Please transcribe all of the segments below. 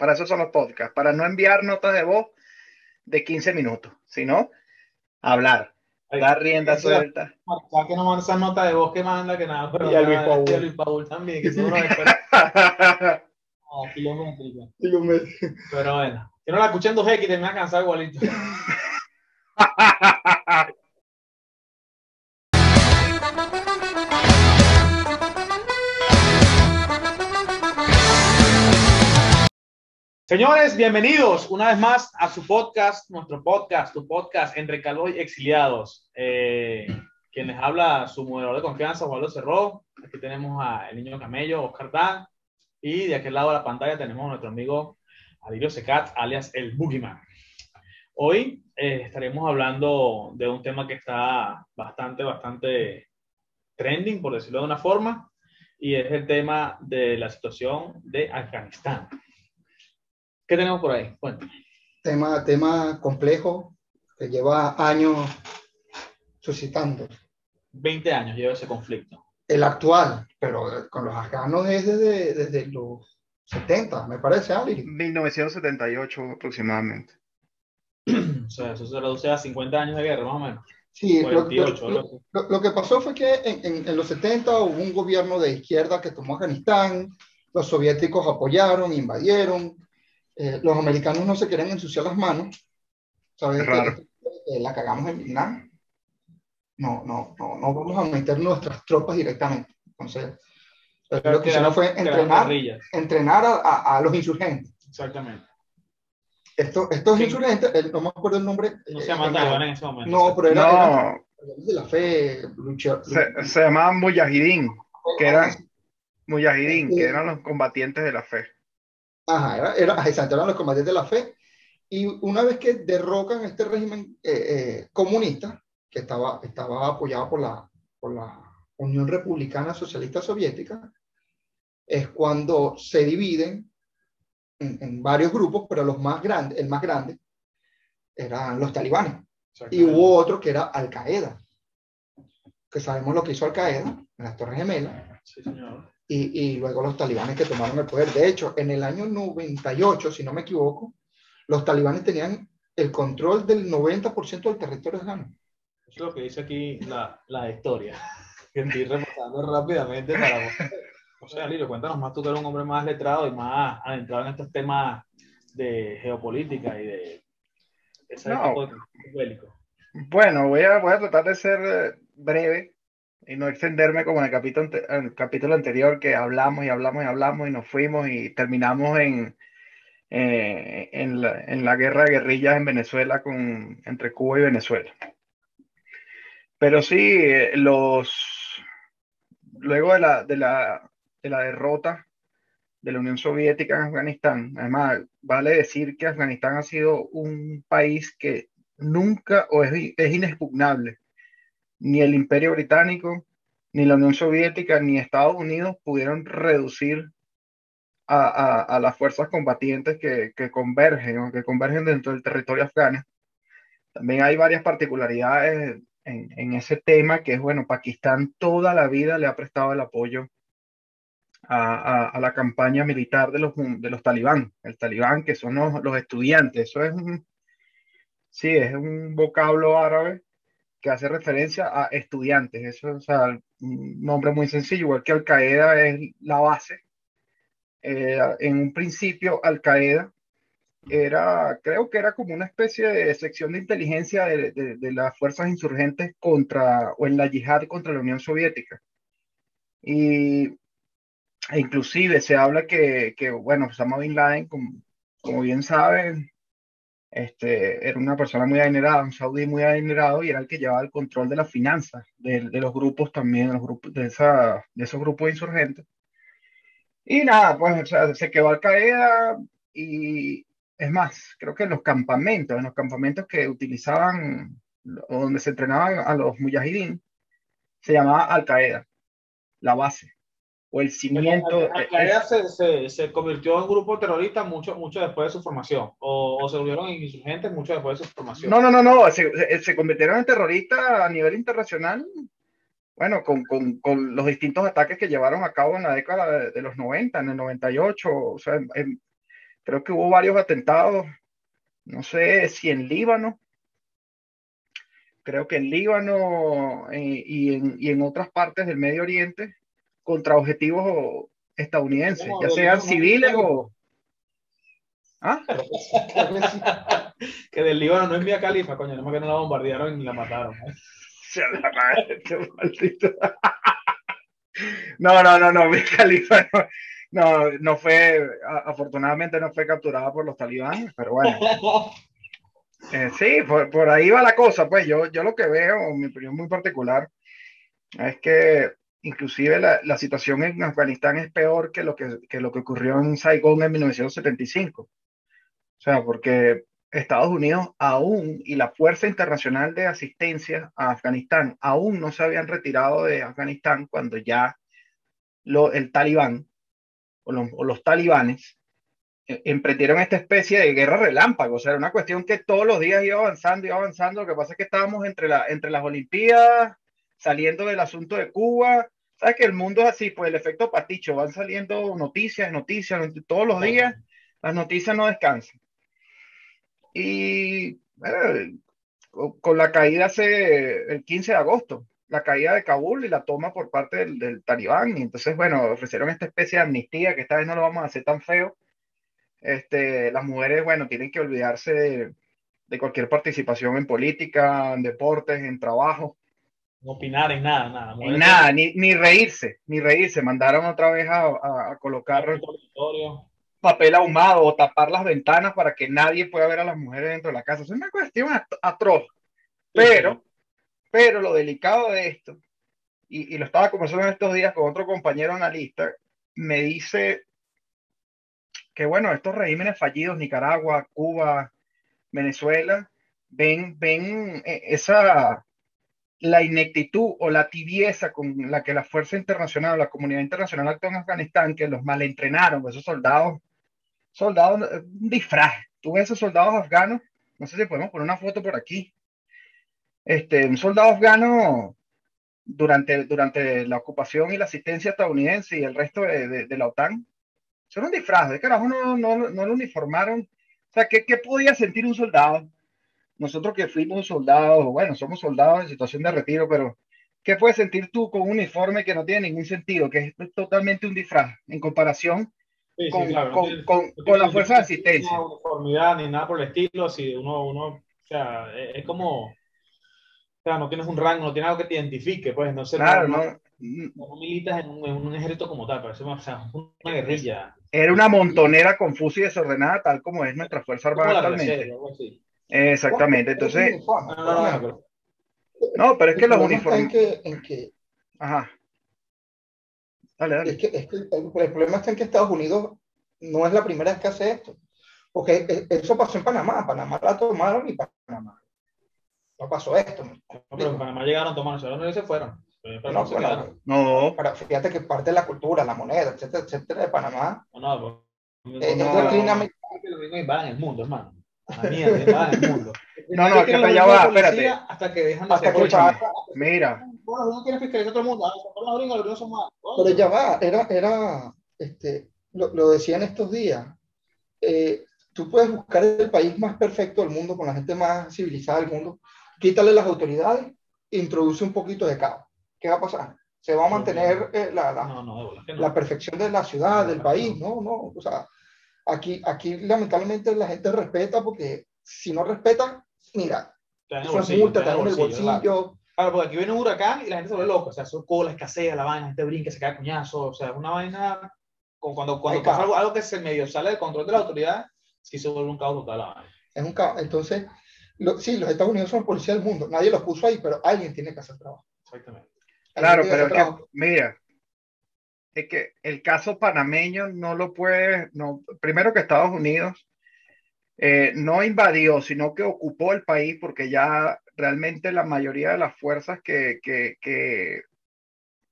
Para eso son los podcasts, para no enviar notas de voz de 15 minutos, sino hablar, dar rienda suelta. Ya que no manda esa nota de voz que manda, que nada, pero Y a Luis Paul. y a Luis Paul también, que son. Ah. Pero bueno, que no la escuchen 2X, te me va a cansar igualito. Señores, bienvenidos una vez más a su podcast, nuestro podcast, tu podcast, Entre Calvos y Exiliados. Eh, quien habla, su moderador de confianza, Juan Cerró. Aquí tenemos a el niño camello, Oscar Dan. Y de aquel lado de la pantalla tenemos a nuestro amigo Alirio Secat, alias el Boogeyman. Hoy eh, estaremos hablando de un tema que está bastante, bastante trending, por decirlo de una forma, y es el tema de la situación de Afganistán. ¿Qué tenemos por ahí? Bueno, tema, tema complejo que lleva años suscitando. 20 años lleva ese conflicto. El actual, pero con los afganos es desde, desde los 70, me parece, Ali. 1978 aproximadamente. O sea, eso se reduce a 50 años de guerra, más o menos. Sí, lo, 48, lo- algo así. lo- lo que pasó fue que en, en- en los 70 hubo un gobierno de izquierda que tomó Afganistán, los soviéticos apoyaron, invadieron, eh, los americanos no se querían ensuciar las manos, ¿sabes? Es raro. Que- que la cagamos en Vietnam. No, no, no, no vamos a meter nuestras tropas directamente. Entonces, eh, lo que hicieron fue entrenar, entrenar a, a- a los insurgentes. Exactamente. Estos, estos Sí. insurgentes, eh, no me acuerdo el nombre. No eh, se eh, talibanes en ese momento. No, pero era, eran No, de la fe, lucha, se, se llamaban mujahidín, que eran mujahidín, Sí. que eran los combatientes de la fe. Ajá, era, era, exacto, eran los combatientes de la fe. Y una vez que derrocan este régimen eh, eh, comunista, que estaba, estaba apoyado por la, por la Unión Republicana Socialista Soviética, es cuando se dividen en, en varios grupos, pero los más grandes, el más grande eran los talibanes. Y hubo otro que era Al Qaeda, que sabemos lo que hizo Al Qaeda en las Torres Gemelas, Sí, señor. Y, y luego los talibanes que tomaron el poder. De hecho, en el año 98, si no me equivoco, los talibanes tenían el control del 90% del territorio afgano. Eso es lo que dice aquí la, la historia. Que estoy repasando rápidamente para vos. O sea, Lirio, cuéntanos más tú que eres un hombre más letrado y más adentrado en estos temas de geopolítica y de ese No. tipo de bélicos. Bueno, voy a, voy a tratar de ser eh, breve y no extenderme como en el capítulo, en el capítulo anterior que hablamos y hablamos y hablamos y nos fuimos y terminamos en, eh, en la, en la guerra de guerrillas en Venezuela con, entre Cuba y Venezuela. Pero sí, eh, los, luego de la, de la, de la derrota de la Unión Soviética en Afganistán, además, vale decir que Afganistán ha sido un país que nunca o es, es inexpugnable. Ni el Imperio Británico, ni la Unión Soviética, ni Estados Unidos pudieron reducir a, a- las fuerzas combatientes que, que convergen que convergen dentro del territorio afgano. También hay varias particularidades en, en ese tema, que es, bueno, Pakistán toda la vida le ha prestado el apoyo a, a- a la campaña militar de los, de los talibán, el talibán que son los, los estudiantes. Eso es un, sí, es un vocablo árabe que hace referencia a estudiantes. Eso, o sea, un nombre muy sencillo, igual que Al Qaeda es la base. Eh, en un principio, Al Qaeda era, creo que era como una especie de sección de inteligencia de, de- de las fuerzas insurgentes contra, o en la yihad contra la Unión Soviética. Y e inclusive se habla que, que, bueno, Osama Bin Laden, como, como bien saben, este, era una persona muy adinerada, un saudí muy adinerado, y era el que llevaba el control de las finanzas de, de los grupos también, de, los grupos, de, esa, de esos grupos insurgentes. Y nada, pues se quedó Al Qaeda y es más, creo que en los campamentos, en los campamentos que utilizaban, donde se entrenaban a los mujahidín, se llamaba Al Qaeda, la base, o el cimiento. Al Qaeda se, se, se convirtió en grupo terrorista mucho, mucho después de su formación, o, o se volvieron en insurgentes mucho después de su formación. No, no, no, no, se, se- se convirtieron en terroristas a nivel internacional, bueno, con, con, con los distintos ataques que llevaron a cabo en la década de, de los 90, en el 98, o sea, en- en- creo que hubo varios atentados, no sé si en Líbano, creo que en Líbano eh, y, en, y, en, otras partes del Medio Oriente contra objetivos estadounidenses, ya sean civiles o... ¿Ah? que del Líbano no es Vía Califa, coño, no más que no la bombardearon y la mataron. ¿eh? no, no, no, no, Vía Califa no, no, fue, afortunadamente no fue capturada por los talibanes, pero bueno. Eh, sí, por, por, ahí va la cosa, pues yo, yo lo que veo, mi opinión muy particular, es que inclusive la, la situación en Afganistán es peor que lo que, que lo que ocurrió en Saigón en 1975. O sea, porque Estados Unidos aún y la Fuerza Internacional de Asistencia a Afganistán aún no se habían retirado de Afganistán cuando ya lo, el talibán o, los talibanes eh, emprendieron esta especie de guerra relámpago. O sea, era una cuestión que todos los días iba avanzando, iba avanzando. Lo que pasa es que estábamos entre, la, entre las Olimpiadas, saliendo del asunto de Cuba. Sabes que el mundo es así, pues el efecto paticho, van saliendo noticias, noticias, todos los días, las noticias no descansan. Y con la caída hace el 15 de agosto, la caída de Kabul y la toma por parte del, del talibán. Y entonces, bueno, ofrecieron esta especie de amnistía que esta vez no lo vamos a hacer tan feo este, las mujeres, bueno, tienen que olvidarse de, de, cualquier participación en política, en deportes, en trabajo. No opinar en nada, nada. En nada, ni, ni, reírse, ni reírse. Mandaron otra vez a, a, a colocar papel ahumado o tapar las ventanas para que nadie pueda ver a las mujeres dentro de la casa. Es una cuestión atroz. Pero, pero lo delicado de esto, y, y lo estaba conversando en estos días con otro compañero analista, me dice que bueno, estos regímenes fallidos, Nicaragua, Cuba, Venezuela, ven, ven eh, esa, la ineptitud o la tibieza con la que la fuerza internacional, la comunidad internacional actuó en Afganistán, que los malentrenaron, esos soldados, soldados, un disfraz. Tú esos soldados afganos, no sé si podemos poner una foto por aquí. Este, un soldado afgano durante, durante la ocupación y la asistencia estadounidense y el resto de la OTAN, son un disfraz, de carajo no, no, no lo uniformaron. O sea, ¿qué, ¿qué, podía sentir un soldado? Nosotros que fuimos soldados, bueno, somos soldados en situación de retiro, pero ¿qué puedes sentir tú con un uniforme que no tiene ningún sentido, que es totalmente un disfraz en comparación sí, con, sí, claro, con, no con, no con la fuerza de asistencia? No uniformidad ni nada por el estilo, si uno, uno, o sea, es, como, o sea, no tienes un rango, no tienes algo que te identifique, pues, no sé. Claro, no, no militas en un, en un, ejército como tal, parece una, o sea, una guerrilla. Era una montonera confusa y desordenada, tal como es nuestra Fuerza Armada actualmente. Exactamente, entonces... No, pero es que los uniformes... En que, en que... Ajá. Dale, dale. Es que, es que el, el, problema está en que Estados Unidos no es la primera vez que hace esto. Porque e, eso pasó en Panamá. Panamá la tomaron y Panamá. No pasó esto. No, pero en Panamá llegaron, tomaron, y se fueron. No. Pero fíjate que parte de la cultura, la moneda, etcétera, etcétera, de Panamá. No, no, no, doctrina no, en el mundo, mundo. No, no, que ya va, espérate. Hasta que dejan de hasta que va, Mira. Bueno, no quiere fiscalizar todo el mundo. Los gringos, los gringos son más. Pero ya va, era, era, este, lo, lo decía en estos días. Eh, tú puedes buscar el país más perfecto del mundo, con la gente más civilizada del mundo, quítale las autoridades, introduce un poquito de caos. ¿qué va a pasar? ¿Se va a mantener eh, la, la, no, no, no. la, perfección de la ciudad, del país? No, no. O sea, aquí, aquí lamentablemente la gente respeta porque si no respeta, mira, eso es multa, te en el bolsillo. Claro, porque aquí viene un huracán y la gente se vuelve loca. O sea, son cola, escasea la vaina, la gente brinca, se cae cuñazo. O sea, es una vaina. Cuando, cuando pasa algo, algo, que se medio sale del control de la autoridad, sí se vuelve un caos total la vaina. Es un caos. Entonces, lo, sí, los Estados Unidos son policía del mundo. Nadie los puso ahí, pero alguien tiene que hacer trabajo. Exactamente. Claro, pero es que, mira, es que el caso panameño no lo puede, no, primero que Estados Unidos eh, no invadió, sino que ocupó el país porque ya realmente la mayoría de las fuerzas que, que, que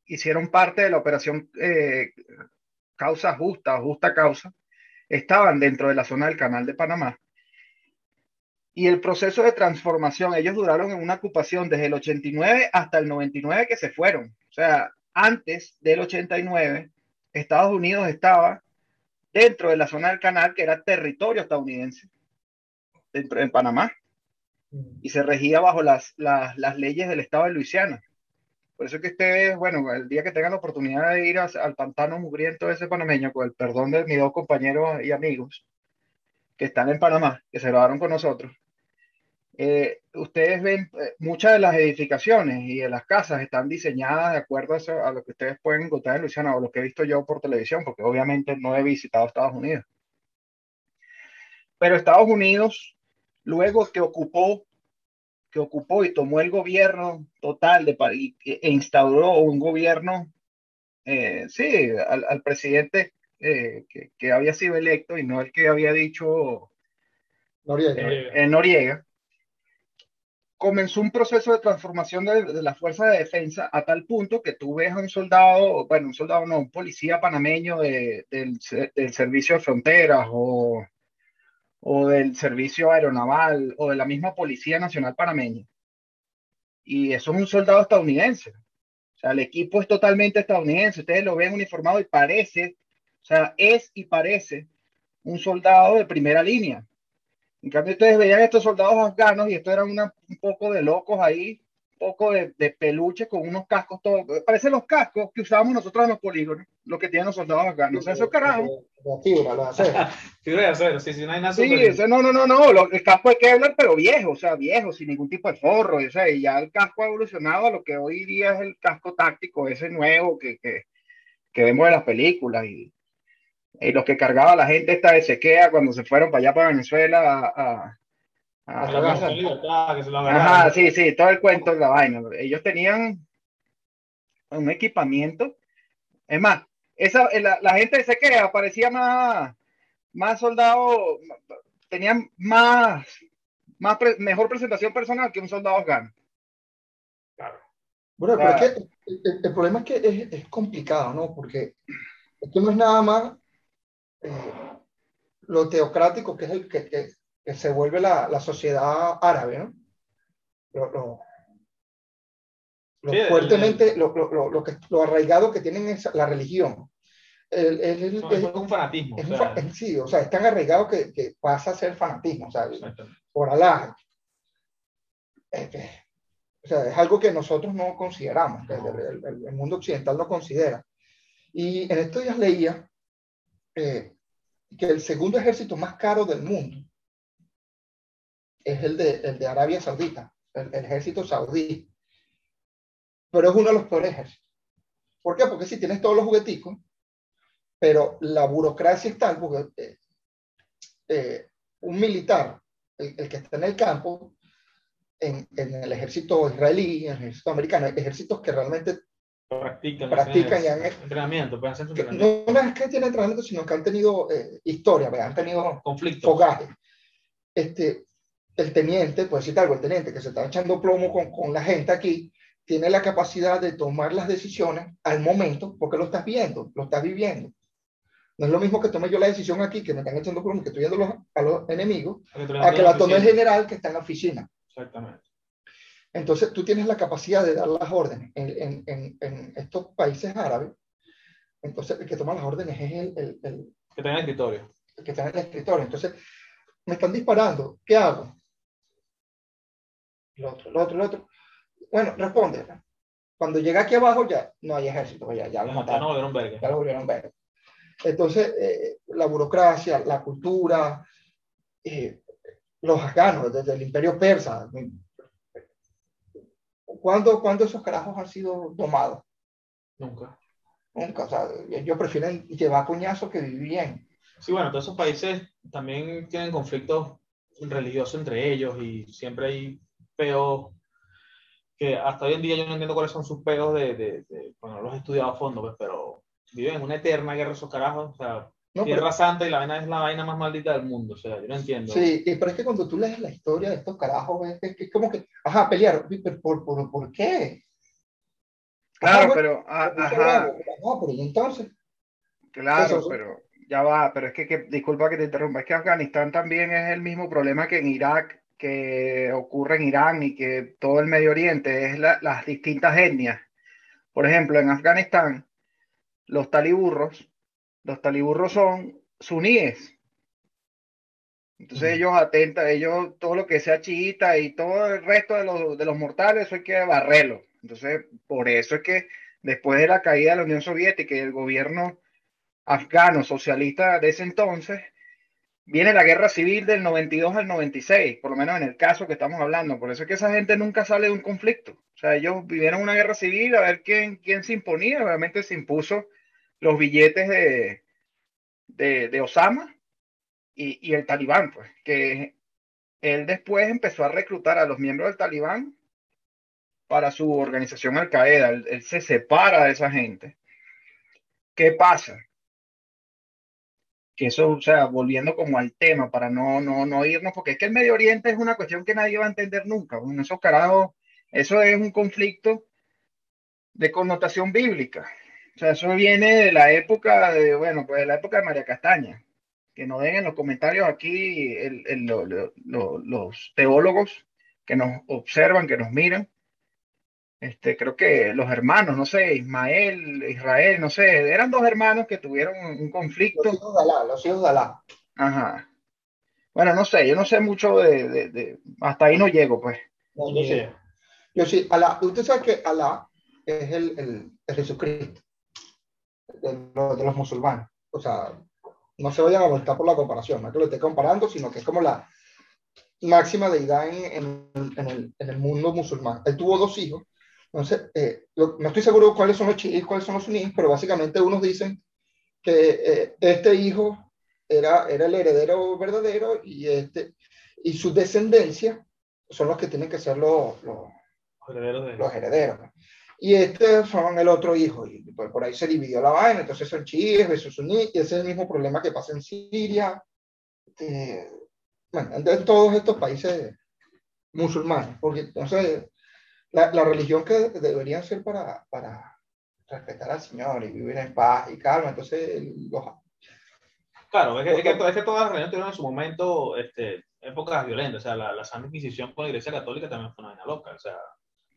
hicieron parte de la operación eh, causa justa o justa causa estaban dentro de la zona del canal de Panamá. Y el proceso de transformación, ellos duraron en una ocupación desde el 89 hasta el 99 que se fueron. O sea, antes del 89, Estados Unidos estaba dentro de la zona del canal que era territorio estadounidense, dentro en Panamá, mm. y se regía bajo las, las, las leyes del estado de Luisiana. Por eso que ustedes, bueno, el día que tengan la oportunidad de ir al pantano mugriento ese panameño, con el perdón de mis dos compañeros y amigos que están en Panamá, que se grabaron con nosotros, eh, ustedes ven eh, muchas de las edificaciones y de las casas están diseñadas de acuerdo a, lo que ustedes pueden encontrar en Luisiana o lo que he visto yo por televisión, porque obviamente no he visitado Estados Unidos. Pero Estados Unidos, luego que ocupó, que ocupó y tomó el gobierno total de, e instauró un gobierno, eh, sí, al, presidente que, que, había sido electo y no el que había dicho Noriega. Noriega comenzó un proceso de transformación de, la fuerza de defensa a tal punto que tú ves a un soldado, bueno, un soldado no, un policía panameño del, servicio de fronteras o, o del servicio aeronaval o de la misma Policía Nacional Panameña. Y eso es un soldado estadounidense. O sea, el equipo es totalmente estadounidense. Ustedes lo ven uniformado y parece, o sea, es y parece un soldado de primera línea. En cambio, ustedes veían estos soldados afganos y esto eran un poco de locos ahí, un poco de, de peluche con unos cascos, todo. Parecen los cascos que usábamos nosotros en los polígonos, lo que tienen los soldados afganos. o sea, esos carajos. Fibra, lo Fibra de acero, sí, sí, no hay nada. Sí, no, no, no, no, el casco de Kevlar, pero viejo, o sea, viejo, sin ningún tipo de forro. O sea, y ya el casco ha evolucionado a lo que hoy día es el casco táctico, ese nuevo que, que, que vemos en las películas. Y, y los que cargaba la gente esta de sequea cuando se fueron para allá para Venezuela a, Ajá, sí, sí, todo el cuento de la vaina. Ellos tenían un equipamiento. Es más, esa, la, la gente de sequea parecía más, más soldado, tenían más, más mejor presentación personal que un soldado afgano. Claro. Bueno, pero es que el, el, problema es que es, es complicado, ¿no? Porque esto no es nada más eh, lo teocrático que es el que, que, se vuelve la, la, sociedad árabe, ¿no? Lo, fuertemente, lo, lo, que, lo arraigado que tienen es la religión. El, el, es un fanatismo. Es o sea, sí, o sea, es tan arraigado que, que, pasa a ser fanatismo, sea, por Alá. o sea, es algo que nosotros no consideramos, el, el, mundo occidental no considera. Y en estos días leía eh, que el segundo ejército más caro del mundo es el de, el de Arabia Saudita, el, ejército saudí. Pero es uno de los peores ejércitos. ¿Por qué? Porque si tienes todos los jugueticos, pero la burocracia es tal, porque eh, eh, un militar, el, el, que está en el campo, en, en, el ejército israelí, en el ejército americano, ejércitos que realmente practican, practican y han entrenamiento, pueden hacer entrenamiento. No, es que tienen entrenamiento, sino que han tenido eh, historia, han tenido conflictos. Fogaje. Este, el teniente, pues decirte algo, el teniente que se está echando plomo con, con, la gente aquí, tiene la capacidad de tomar las decisiones al momento, porque lo estás viendo, lo estás viviendo. No es lo mismo que tome yo la decisión aquí, que me están echando plomo, que estoy viendo los, a los enemigos, a que la tome el general que está en la oficina. Exactamente. Entonces, tú tienes la capacidad de dar las órdenes en, en, en estos países árabes. Entonces, el que toma las órdenes es el, el, el que está en el escritorio. El que está en el escritorio. Entonces, me están disparando. ¿Qué hago? El otro, el otro, el otro. Bueno, responde. Cuando llega aquí abajo ya no hay ejército, ya, ya lo mataron. Ya lo volvieron verga. Ya lo volvieron verga. Entonces, eh, la burocracia, la cultura, eh, los afganos, desde el imperio persa, ¿Cuándo, ¿Cuándo esos carajos han sido tomados? Nunca. Nunca. O sea, ellos prefieren llevar coñazo que vivir bien. Sí, bueno, todos esos países también tienen conflictos religiosos entre ellos y siempre hay peos que hasta hoy en día yo no entiendo cuáles son sus peos de, de, de bueno, los he estudiado a fondo, pues, pero viven en una eterna guerra esos carajos, o sea, Tierra Santa y la vaina es la vaina más maldita del mundo, o sea, yo no entiendo. Sí, pero es que cuando tú lees la historia de estos carajos, es, es como que, ajá, pelear, ¿por, por, por qué? Claro, pero, ajá. No, pero entonces. Claro, pero ya va, pero es que, que, disculpa que te interrumpa, es que Afganistán también es el mismo problema que en Irak, que ocurre en Irán y que todo el Medio Oriente, es la, las distintas etnias. Por ejemplo, en Afganistán, los taliburros los taliburros son suníes. Entonces ellos atentan, ellos, todo lo que sea chiita y todo el resto de los, de los mortales, eso hay que barrerlo. Entonces, por eso es que después de la caída de la Unión Soviética y el gobierno afgano socialista de ese entonces, viene la guerra civil del 92 al 96, por lo menos en el caso que estamos hablando. Por eso es que esa gente nunca sale de un conflicto. O sea, ellos vivieron una guerra civil a ver quién, quién se imponía. Obviamente se impuso los billetes de, de, Osama y, y, el talibán, pues, que él después empezó a reclutar a los miembros del talibán para su organización Al Qaeda. Él, se separa de esa gente. ¿Qué pasa? que eso, o sea, volviendo como al tema, para no, no, no irnos, porque es que el Medio Oriente es una cuestión que nadie va a entender nunca. Bueno, esos carajos, eso es un conflicto de connotación bíblica. O sea, eso viene de la época de, bueno, pues de la época de María Castaña. Que nos den en los comentarios aquí el, el, lo, lo, los teólogos que nos observan, que nos miran, este, creo que los hermanos, no sé, Ismael, Israel, no sé, eran dos hermanos que tuvieron un conflicto. Los hijos de Alá, los hijos de Alá. Ajá. Bueno, no sé, yo no sé mucho de, de, de hasta ahí no llego, pues. No, yo, sí. yo sí, Alá, usted sabe que Alá es el, el, el Jesucristo de los, de los, musulmanes. O sea, no se vayan a voltar por la comparación, no es que lo esté comparando, sino que es como la máxima deidad en, en, en, el, en el mundo musulmán. Él tuvo dos hijos entonces, eh, no estoy seguro cuáles son los chiíes, cuáles son los suníes, pero básicamente unos dicen que eh, este hijo era, era el heredero verdadero y, este, y su descendencia son los que tienen que ser los, los, herederos. De... los herederos. Y este son el otro hijo, y por, por ahí se dividió la vaina, entonces son chiíes versus suníes, y ese es el mismo problema que pasa en Siria, eh, bueno, en todos estos países musulmanes, porque entonces la, la, religión que debería ser para, para respetar al Señor y vivir en paz y calma. Entonces, los... Claro, es que, es que, es que todas las religiones tuvieron en su momento este, épocas violentas. O sea, la, la Santa Inquisición con la Iglesia Católica también fue una vaina loca. O sea,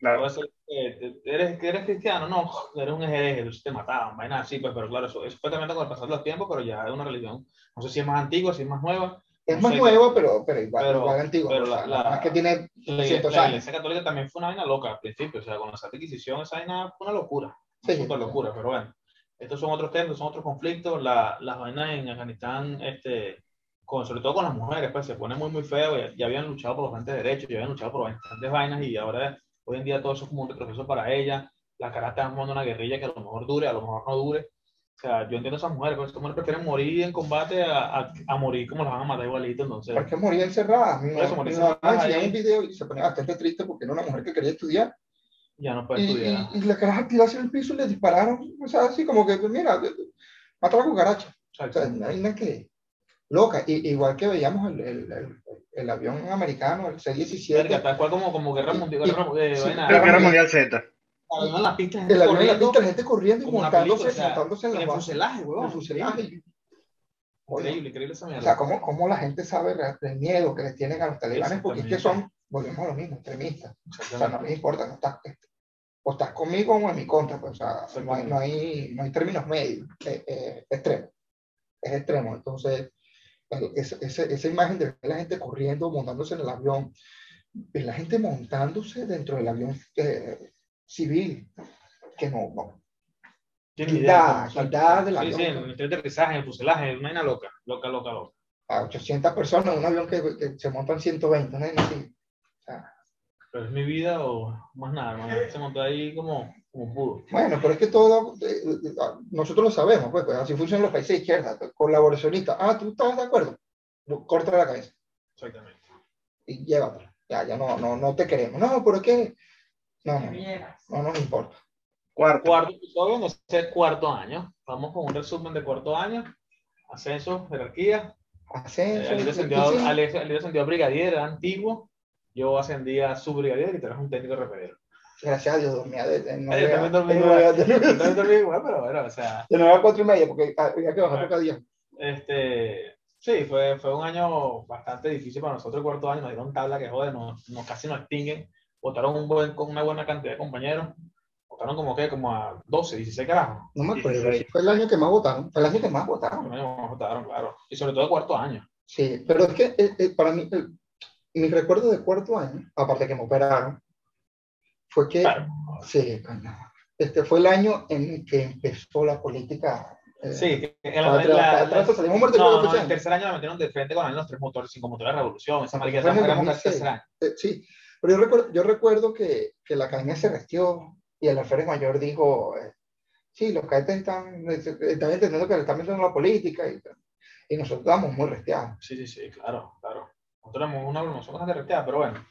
claro. eh, ¿eres, ¿eres cristiano? No, eres un hereje, te mataban, vaina así, pues, pero claro, eso, eso fue también con el pasar de los tiempos, pero ya es una religión, no sé si es más antigua, si es más nueva, es más nuevo, pero, pero igual, pero, igual antiguo. Pero la, la, es que tiene cientos años. La Iglesia Católica también fue una vaina loca al principio. O sea, con la Santa Inquisición, esa vaina fue una locura. Sí, una locura, pero bueno. Estos son otros temas, son otros conflictos. La, las vainas en Afganistán, este, con, sobre todo con las mujeres, pues se pone muy, muy feo. Ya, ya habían luchado por bastantes derechos, ya habían luchado por bastantes vainas y ahora, hoy en día, todo eso es como un retroceso para ellas. La cara está armando una guerrilla que a lo mejor dure, a lo mejor no dure o sea, yo entiendo a esas mujeres, porque esas mujeres prefieren morir en combate a, a, a, morir como las van a matar igualito, entonces... ¿Por qué morir encerrada? Mi, eso, morir encerrada. Mi un video y se ponía bastante triste porque era una mujer que quería estudiar. Ya no puede y, estudiar. Y, y la caraja tirarse en el piso y le dispararon, o sea, así como que, mira, mata la cucaracha. O sea, no hay nada que... Loca, y, igual que veíamos el, el, el, el avión americano, el C-17. Tal cual como, como Guerra Mundial, guerra, eh, sí, guerra Mundial Z avión en la pista, gente el avión en la pista, la gente corriendo y montándose, película, o sea, montándose en, en la el base. fuselaje, weón. El fuselaje. Increíble, increíble esa O mierda. sea, cómo, cómo la gente sabe el miedo que les tienen a los talibanes, porque es que son, volvemos a lo mismo, extremistas. O sea, no les importa, no estás, o estás conmigo o en mi contra, pues, o sea, no hay, no hay, no hay términos medios, eh, eh, extremo, es extremo. Entonces, esa, esa, esa imagen de la gente corriendo, montándose en el avión, ver la gente montándose dentro del avión eh, civil, que no, no. Quita, quita de la sí, sí, en el aterrizaje, en el fuselaje, una vaina loca, loca, loca, loca. A 800 personas un avión que, que se montan 120, ¿no? O sea, pero es mi vida o más nada, hermano. Se montó ahí como, como pudo. Bueno, pero es que todo, eh, nosotros lo sabemos, pues, pues así funcionan los países de izquierda, colaboracionistas. Ah, ¿tú estás de acuerdo? Corta la cabeza. Exactamente. Y llévatela. Ya, ya no, no, no te queremos. No, pero es que no, no, no nos importa. Cuarto. Cuarto episodio, no sé, cuarto año. Vamos con un resumen de cuarto año. Ascenso, jerarquía. Ascenso. Eh, el ascendió, ascendió a brigadier, era antiguo. Yo ascendí a subbrigadier y tú eres un técnico repetidor. Gracias a Dios, dormía de, de no, yo también dormí igual. También dormí igual, pero bueno, o sea. De 9 a 4 y media, porque había que bajar cada día. Este, sí, fue, fue un año bastante difícil para nosotros el cuarto año. Nos dieron tabla que jode, nos, nos casi nos extinguen. Votaron un buen, con una buena cantidad de compañeros. Votaron como que, como a 12, 16 carajos. No me acuerdo. 16. Fue el año que más votaron. Fue el año que más El votaron. año que más votaron, claro. Y sobre todo el cuarto año. Sí, pero es que eh, eh, para mí, el- mi recuerdo de cuarto año, aparte que me operaron, fue que, Claro. sí, este fue el año en que empezó la política. eh, Sí, la, la- la- salimos muertos no, no, el año. tercer año la metieron de frente con los tres motores, cinco motores de revolución, esa marica, Fue esa en el era como el 2006. tercer año. Eh, sí, pero yo recuerdo, yo recuerdo que, que la academia se restió y el alférez mayor dijo, eh, sí, los cadetes están, están entendiendo que le están metiendo la política y, y nosotros estábamos muy restiados. Sí, sí, sí, claro, claro. Nosotros éramos una promoción bastante recteada, pero bueno.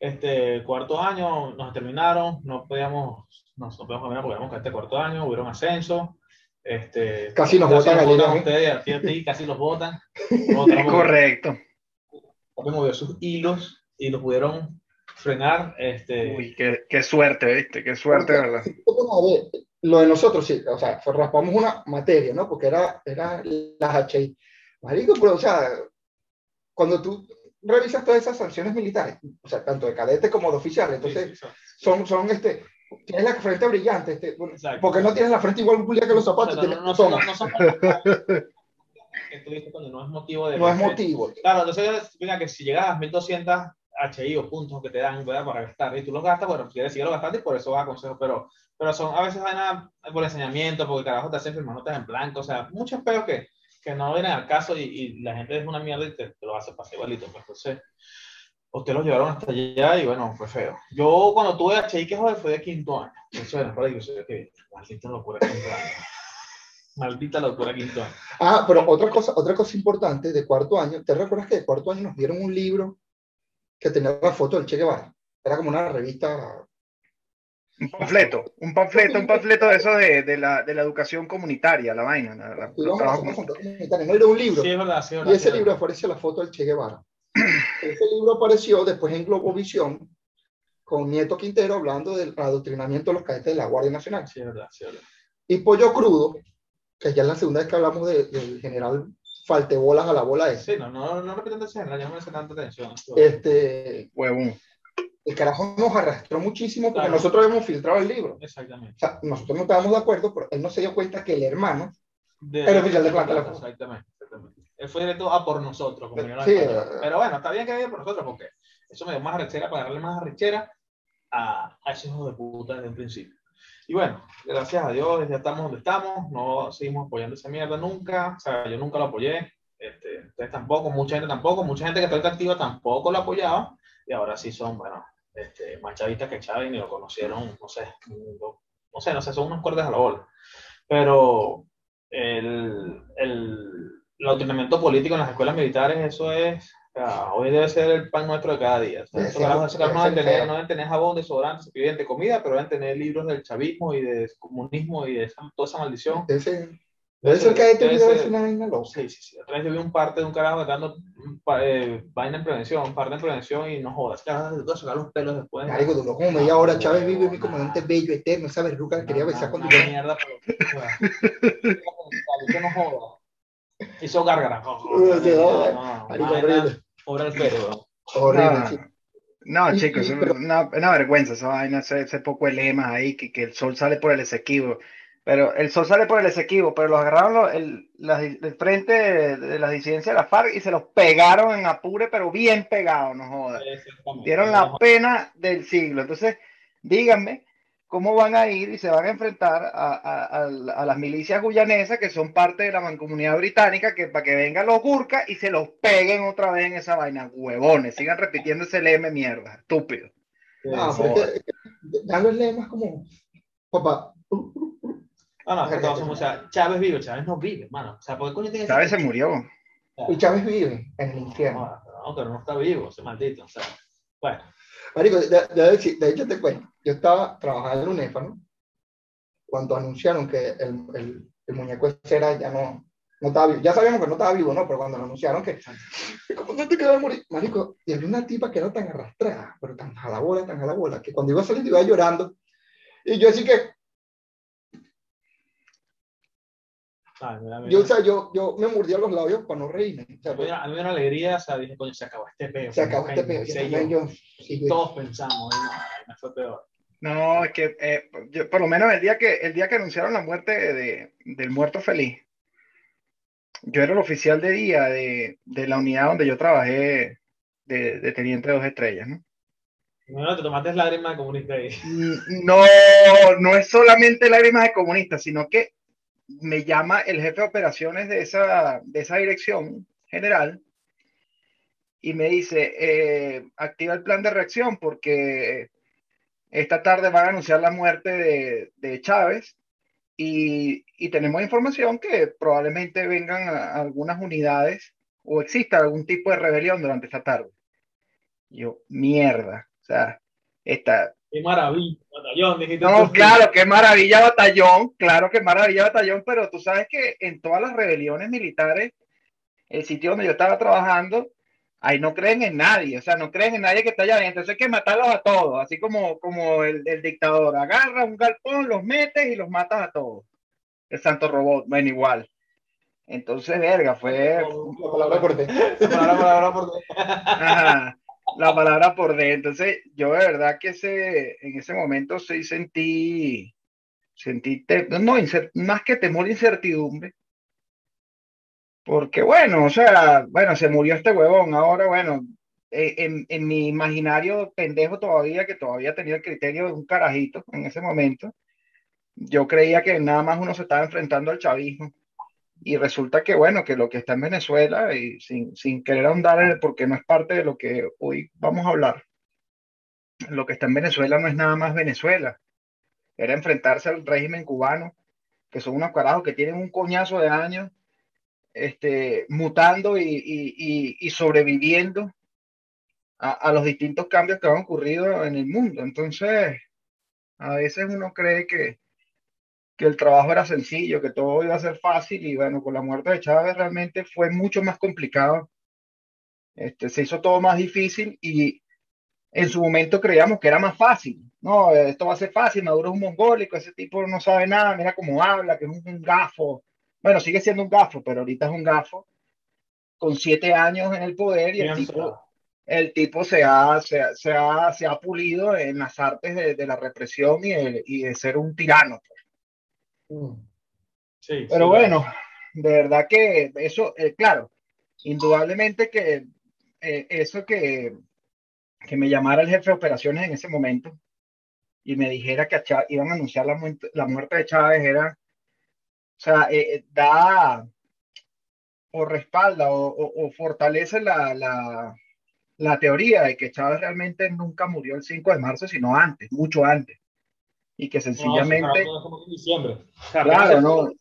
Este cuarto año nos terminaron, no podíamos, no, no podíamos caminar porque éramos este cuarto año, hubieron ascenso. Este, Casi nos votan ¿eh? ustedes, a ti, a ti, casi los votan. Correcto. Movió sus hilos y los pudieron frenar. Este, Uy, qué, qué suerte, ¿viste? Qué suerte, Porque, ¿verdad? a ver, Lo de nosotros sí, o sea, fue- raspamos una materia, ¿no? Porque era, era las HI. Marico, pero, o sea, cuando tú revisas todas esas sanciones militares, o sea, tanto de cadete como de oficiales, entonces sí, sí, son, son este, tienes la frente brillante, este, bueno, Exacto. porque no tienes la frente igual Julia que los O sea, zapatos, no, tienes- no, no son, no son que tú dices cuando no es motivo de no es motivo. Claro, entonces, mira que si llegas a las 1200 HI o puntos que te dan ¿verdad? para gastar y tú los gastas, bueno, quieres seguirlo gastando y por eso va a consejo, pero, pero son a veces vaina por enseñamiento, porque carajo te hacen firmar notas en blanco, o sea, muchos peos que, que no vienen al caso y, y la gente es una mierda y te, te lo hace pasar igualito. Pues, entonces, ustedes los llevaron hasta allá y bueno, fue feo. Yo cuando tuve HI, que joder, fue de quinto año. Eso era, para yo que maldita locura quinto año. Maldita locura quinto año. Ah, pero otra cosa, otra cosa importante de cuarto año, ¿te recuerdas que de cuarto año nos dieron un libro que tenía la foto del Che Guevara? Era como una revista. Un panfleto, un panfleto, un panfleto de eso de, de la, de la educación comunitaria, la vaina. la- la- vamos a hacer comunitaria, no era un libro. Sí, es verdad, sí, es Y ese libro aparece la foto del Che Guevara. Ese libro apareció después en Globovisión con Nieto Quintero hablando del adoctrinamiento de los cadetes de la Guardia Nacional. Sí, es verdad, sí, es verdad. Y Pollo Crudo, que ya es la segunda vez que hablamos de- del general Faltebolas a la bola ese. Sí, no, no, no repiten ese género, ya no me hace tanta atención. Este, Huevón. El carajo nos arrastró muchísimo porque Claro. nosotros habíamos filtrado el libro. Exactamente. O sea, nosotros no estábamos de acuerdo, pero él no se dio cuenta que el hermano De- Era oficial de planta. Exactamente, exactamente. Él fue directo a por nosotros, como vinieron Sí, eh. Pero bueno, está bien que vaya por nosotros, porque eso me dio más arrechera para darle más arrechera a, a esos hijos de puta desde el principio. Y bueno, gracias a Dios, ya estamos donde estamos, no seguimos apoyando esa mierda nunca, o sea, yo nunca lo apoyé, este, ustedes tampoco, mucha gente tampoco, mucha gente que está activa tampoco lo apoyaba, y ahora sí son, bueno, este, más chavistas que Chávez, ni lo conocieron, no sé, no, no sé, no sé, son unos cuerdas a la bola. Pero el, el, el adoctrinamiento político en las escuelas militares, eso es, sea, hoy debe ser el pan nuestro de cada día. O sea, no deben tener, no deben tener jabón, desodorante, cepillo de comida, pero deben tener libros del chavismo y del comunismo y de esa- toda esa maldición. ese, debe ser que este Debe video ser- una vaina loca. Sí, sí, sí. Otra vez yo vi un parte de un carajo dando eh, vaina en prevención, un parte en prevención y no jodas. Carajo, se puede sacar los pelos después. Marico, duró como media hora. Chávez vive mi comandante bello, eterno, esa verruga que quería besar con Una mierda, pero. o sea, que no joda. Hizo gárgara. Pobre el pelo. Horrible, No. chicos, es una, una vergüenza esa vaina, ese, ese poco de lemas ahí, que, que el sol sale por el Esequibo. Pero el sol sale por el Esequibo, pero los agarraron los- el, la- el frente de, de la disidencia de la FARC y se los pegaron en Apure, pero bien pegados, no jodas. Dieron la pena del siglo. Entonces, díganme cómo van a ir y se van a enfrentar a, a- a- a las milicias guyanesas que son parte de la mancomunidad británica, que para que vengan los gurkas y se los peguen otra vez en esa vaina. Huevones, sigan repitiendo ese leme mierda, estúpido. No, que ya los lemas como, papá, No, no, es que todos somos, o sea, Chávez vive, Chávez no vive, mano. O sea, ¿por qué coño tiene Chávez se murió. y Chávez vive en el infierno. No, no, pero no está vivo, ese maldito. O sea, bueno, Marico, de, de- de- hecho te cuento, yo estaba trabajando en UNEFA, ¿no? Cuando anunciaron que el, el, el muñeco ese era ya no, no estaba vivo. Ya sabíamos que no estaba vivo, ¿no? Pero cuando lo anunciaron que el comandante que va a morir, marico, y había una tipa que era tan arrastrada, pero tan a la bola, tan a la bola, que cuando iba a salir iba llorando. Y yo así que, mira, mira. yo, o sea, yo, yo me mordía los labios para no reírme. O sea, A mí, a mí me dio una alegría, o sea, dije, coño, se acabó este peo. se acabó este. Yo yo, sí, güey. Todos pensamos, y no, me fue peor. No, es que eh, yo, por lo menos el día que, el día que anunciaron la muerte de, del muerto feliz, yo era el oficial de día de, de la unidad donde yo trabajé de, de teniente de dos estrellas, ¿no? Bueno, te tomaste lágrimas de comunista ahí. Mm, No, no es solamente lágrimas de comunista, sino que me llama el jefe de operaciones de esa, de esa dirección general y me dice, eh, activa el plan de reacción porque esta tarde van a anunciar la muerte de, de Chávez y, y tenemos información que probablemente vengan algunas unidades o exista algún tipo de rebelión durante esta tarde. Yo, mierda, o sea, esta, Qué maravilla, batallón, dijiste no, tú. claro, qué maravilla batallón, claro que maravilla batallón, pero tú sabes que en todas las rebeliones militares, el sitio donde yo estaba trabajando, ahí no creen en nadie, o sea, no creen en nadie que está allá adentro, entonces hay que matarlos a todos, así como, como el, el dictador, agarra un galpón, los metes y los matas a todos. El santo robot, bueno, igual. Entonces, verga, fue La palabra por dentro. Palabra, palabra, por- Ajá, la palabra por dentro. Entonces, yo de verdad que ese, en ese momento sí sentí, sentí, no, más que temor, incertidumbre. Porque bueno, o sea, bueno, se murió este huevón. Ahora, bueno, eh, en, en mi imaginario pendejo todavía, que todavía tenía el criterio de un carajito en ese momento, yo creía que nada más uno se estaba enfrentando al chavismo. Y resulta que, bueno, que lo que está en Venezuela, y sin, sin querer ahondar porque no es parte de lo que hoy vamos a hablar, lo que está en Venezuela no es nada más Venezuela. Era enfrentarse al régimen cubano, que son unos carajos que tienen un coñazo de años, este, mutando y, y- y- y sobreviviendo a, a los distintos cambios que han ocurrido en el mundo. Entonces, a veces uno cree que, que el trabajo era sencillo, que todo iba a ser fácil y bueno, con la muerte de Chávez realmente fue mucho más complicado. Este, se hizo todo más difícil y en su momento creíamos que era más fácil. No, esto va a ser fácil, Maduro es un mongólico, ese tipo no sabe nada, mira cómo habla, que es un, un gafo. Bueno, sigue siendo un gafo, pero ahorita es un gafo con siete años en el poder y el tipo, el tipo se ha, se ha, se ha, se ha pulido en las artes de, de la represión y de, y de ser un tirano. Mm. Sí, Pero sí, bueno, de verdad que eso, eh, claro, indudablemente que eh, eso que, que me llamara el jefe de operaciones en ese momento y me dijera que a Chá- iban a anunciar la, muerte- la muerte de Chávez era, o sea, eh, eh, da o respalda o, o- o fortalece la, la, la teoría de que Chávez realmente nunca murió el 5 de marzo, sino antes, mucho antes. Y que No, sencillamente, eso fue en diciembre. O sea, claro, no, se-